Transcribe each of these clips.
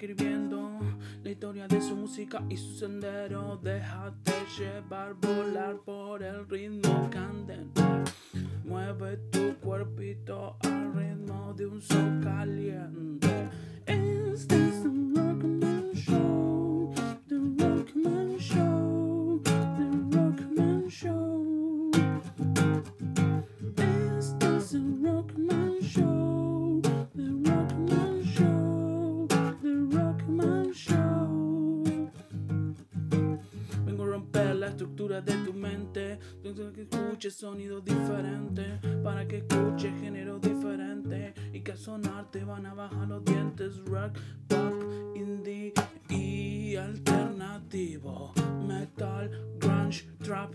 escribiendo la historia de su música y su sendero. Déjate llevar, volar por el ritmo candente. Mueve tu cuerpito al ritmo de un sol caliente. Estructura de tu mente, que escuches sonidos diferentes, para que escuches géneros diferentes y que al sonar te van a bajar los dientes. Rock, pop, indie y alternativo, metal, grunge, trap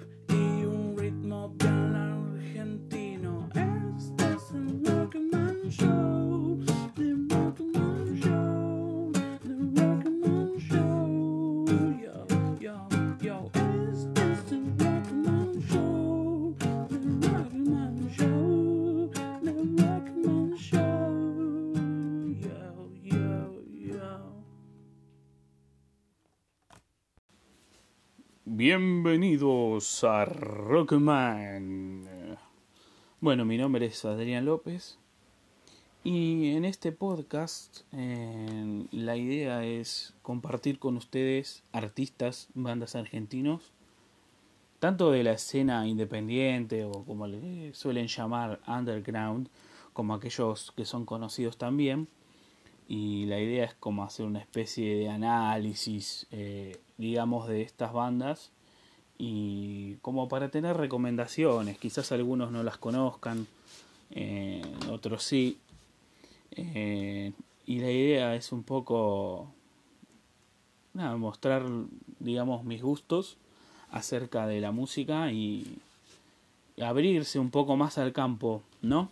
Bienvenidos a Rockman. Bueno, mi nombre es Adrián López y en este podcast eh, la idea es compartir con ustedes artistas, bandas argentinos, tanto de la escena independiente o como le suelen llamar underground, como aquellos que son conocidos también. Y la idea es como hacer una especie de análisis, eh, digamos, de estas bandas y como para tener recomendaciones, quizás algunos no las conozcan, eh, otros sí. Eh, y la idea es un poco mostrar, digamos, mis gustos acerca de la música y abrirse un poco más al campo, ¿no?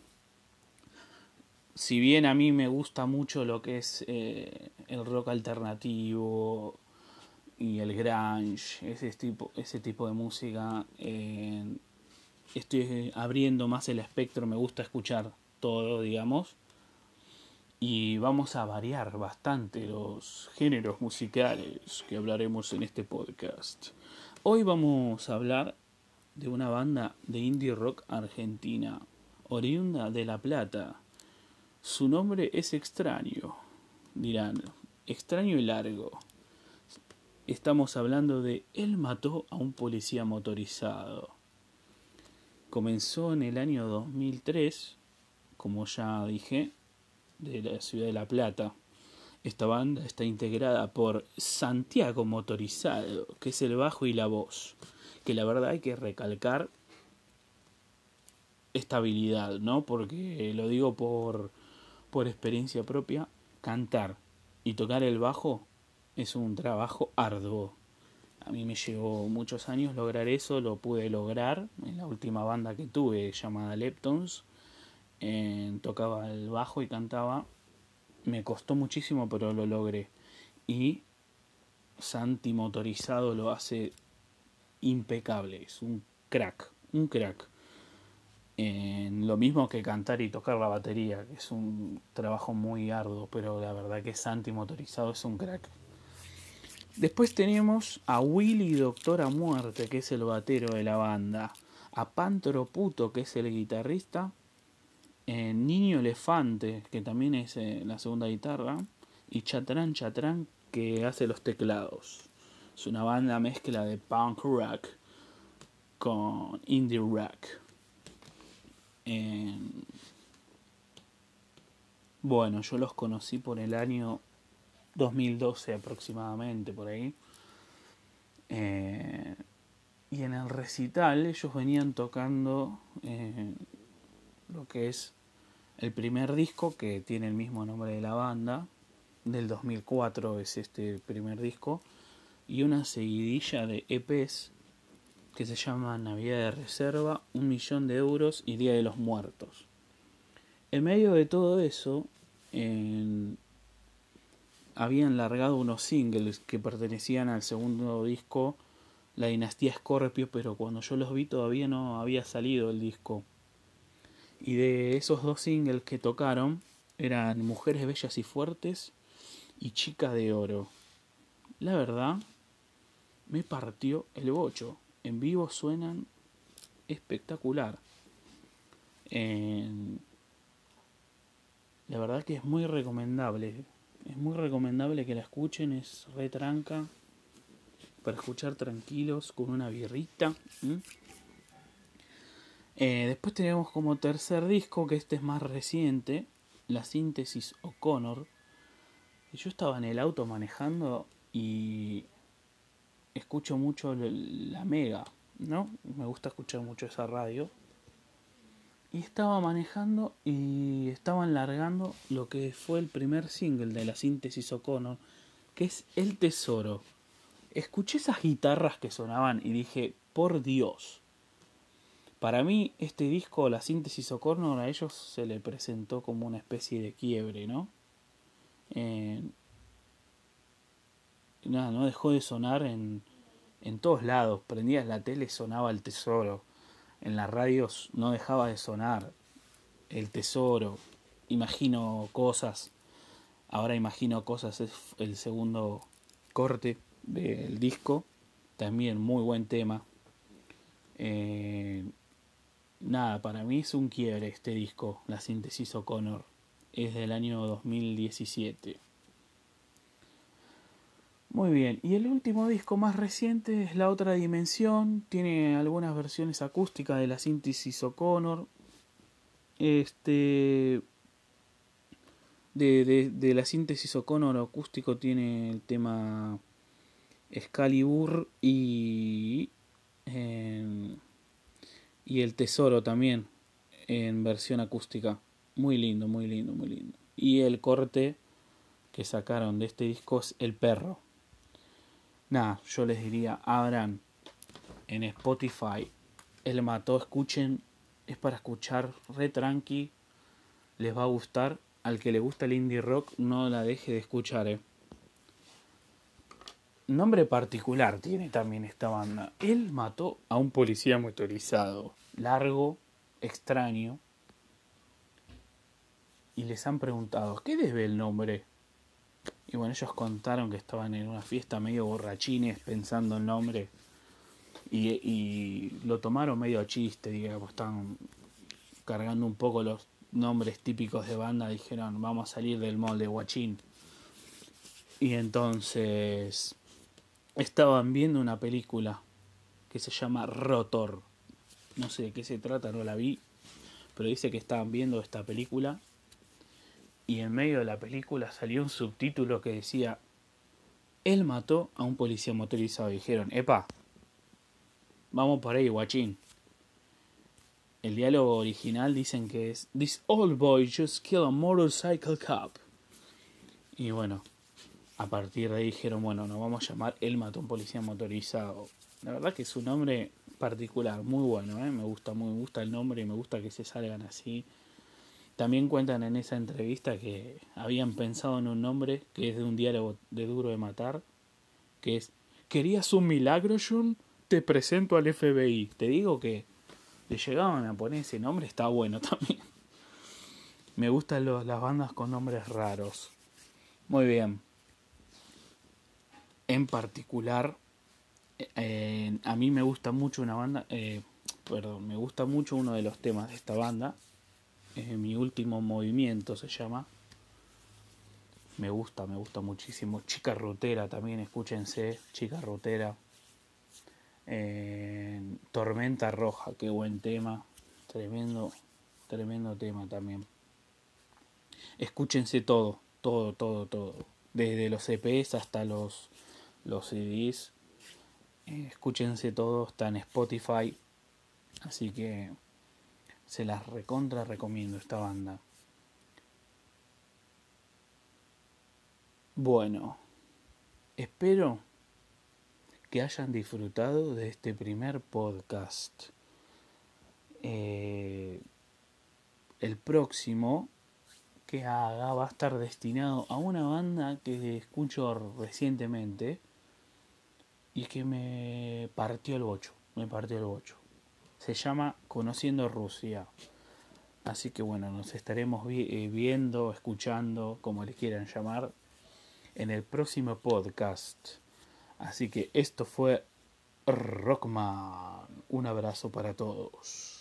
Si bien a mí me gusta mucho lo que es eh, el rock alternativo, y el grunge, ese tipo, ese tipo de música. eh, estoy abriendo más el espectro, me gusta escuchar todo, digamos. Y vamos a variar bastante los géneros musicales que hablaremos en este podcast. Hoy vamos a hablar de una banda de indie rock argentina, oriunda de La Plata. Su nombre es extraño, dirán, extraño y largo. Estamos hablando de Él mató a un policía motorizado. Comenzó en el año 2003, como ya dije, de la ciudad de La Plata. Esta banda está integrada por Santiago Motorizado, que es el bajo y la voz. Que la verdad hay que recalcar esta habilidad, ¿no? Porque lo digo por, por experiencia propia, cantar y tocar el bajo es un trabajo arduo. A mí me llevó muchos años lograr eso, lo pude lograr en la última banda que tuve llamada Leptons. Eh, tocaba el bajo y cantaba. Me costó muchísimo, pero lo logré. Y Santi motorizado lo hace impecable, es un crack, un crack. Eh, lo mismo que cantar y tocar la batería, que es un trabajo muy arduo, pero la verdad que Santi motorizado es un crack. Después tenemos a Willy Doctora Muerte, que es el batero de la banda. A Pantro Puto, que es el guitarrista. Eh, Niño Elefante, que también es eh, la segunda guitarra. Y Chatrán Chatrán, que hace los teclados. Es una banda mezcla de punk rock con indie rock. Eh, bueno, yo los conocí por el año 2012 aproximadamente, por ahí. Eh, y en el recital ellos venían tocando eh, lo que es el primer disco que tiene el mismo nombre de la banda, del 2004 es este primer disco, y una seguidilla de EPs que se llama Navidad de Reserva, Un Millón de Euros y Día de los Muertos. En medio de todo eso, habían largado unos singles que pertenecían al segundo disco, La Dinastía Scorpio, pero cuando yo los vi todavía no había salido el disco. Y de esos dos singles que tocaron eran Mujeres Bellas y Fuertes y Chica de Oro. La verdad me partió el bocho. En vivo suenan espectacular. la verdad que es muy recomendable. Es muy recomendable que la escuchen. Es retranca. Para escuchar tranquilos con una birrita. Eh, después tenemos como tercer disco, que este es más reciente, la síntesis O'Connor. Yo estaba en el auto manejando y escucho mucho la Mega, ¿no? Me gusta escuchar mucho esa radio. Y estaba manejando y estaban largando lo que fue el primer single de la síntesis O'Connor, que es El Tesoro. Escuché esas guitarras que sonaban y dije, por Dios. Para mí este disco, la síntesis O'Connor, a ellos se le presentó como una especie de quiebre, ¿no? Eh, nada, no dejó de sonar en, en todos lados. Prendías la tele, sonaba el tesoro. En las radios no dejaba de sonar el tesoro. Imagino cosas. Ahora imagino cosas. Es el segundo corte del disco. También muy buen tema. Eh, nada, para mí es un quiebre este disco, la síntesis O'Connor. Es del año 2017. Muy bien, y el último disco más reciente es La Otra Dimensión, tiene algunas versiones acústicas de la síntesis O'Connor. Este. De, de, la síntesis O'Connor acústico tiene el tema Excalibur y. y el Tesoro también en versión acústica. Muy lindo, muy lindo, muy lindo. Y el corte que sacaron de este disco es El Perro nada, yo les diría, abran en Spotify El Mató, escuchen, es para escuchar re tranqui, les va a gustar. Al que le gusta el indie rock, no la deje de escuchar, eh. Nombre particular tiene también esta banda. Él mató a un policía motorizado, largo, extraño. Y les han preguntado, ¿qué debe el nombre? Y bueno, ellos contaron que estaban en una fiesta medio borrachines pensando el nombre. Y, lo tomaron medio a chiste, digamos, estaban cargando un poco los nombres típicos de banda. Dijeron, vamos a salir del molde guachín. Y entonces estaban viendo una película que se llama Rotor. No sé de qué se trata, no la vi. Pero dice que estaban viendo esta película y en medio de la película salió un subtítulo que decía él mató a un policía motorizado. dijeron, epa, vamos por ahí, guachín. El diálogo original dicen que es This old boy just killed a motorcycle cop. Y bueno, a partir de ahí dijeron, bueno, nos vamos a llamar Él mató a un policía motorizado. La verdad que es un nombre particular, muy bueno, ¿eh? me gusta, muy, me gusta el nombre y me gusta que se salgan así. También cuentan en esa entrevista que habían pensado en un nombre que es de un diálogo de Duro de Matar, que es, ¿querías un milagro, John? Te presento al FBI. Te digo que le llegaban a poner ese nombre, está bueno también. Me gustan las bandas con nombres raros. Muy bien. En particular, eh, a mí me gusta mucho una banda, eh, perdón, me gusta mucho uno de los temas de esta banda, mi último movimiento se llama. Me gusta, me gusta muchísimo. Chica Rutera también, escúchense. Chica Rutera. Tormenta Roja, qué buen tema. Tremendo, tremendo tema también. Escúchense todo, todo, todo, todo. Desde los EPs hasta los, los CDs. Eh, escúchense todo, está en Spotify. Así que se las recontra recomiendo esta banda. Bueno, espero que hayan disfrutado de este primer podcast. Eh, el próximo que haga va a estar destinado a una banda que escucho recientemente y que me partió el bocho, me partió el bocho se llama Conociendo Rusia. Así que bueno, nos estaremos eh, viendo, escuchando, como le quieran llamar, en el próximo podcast. Así que esto fue Rockman. Un abrazo para todos.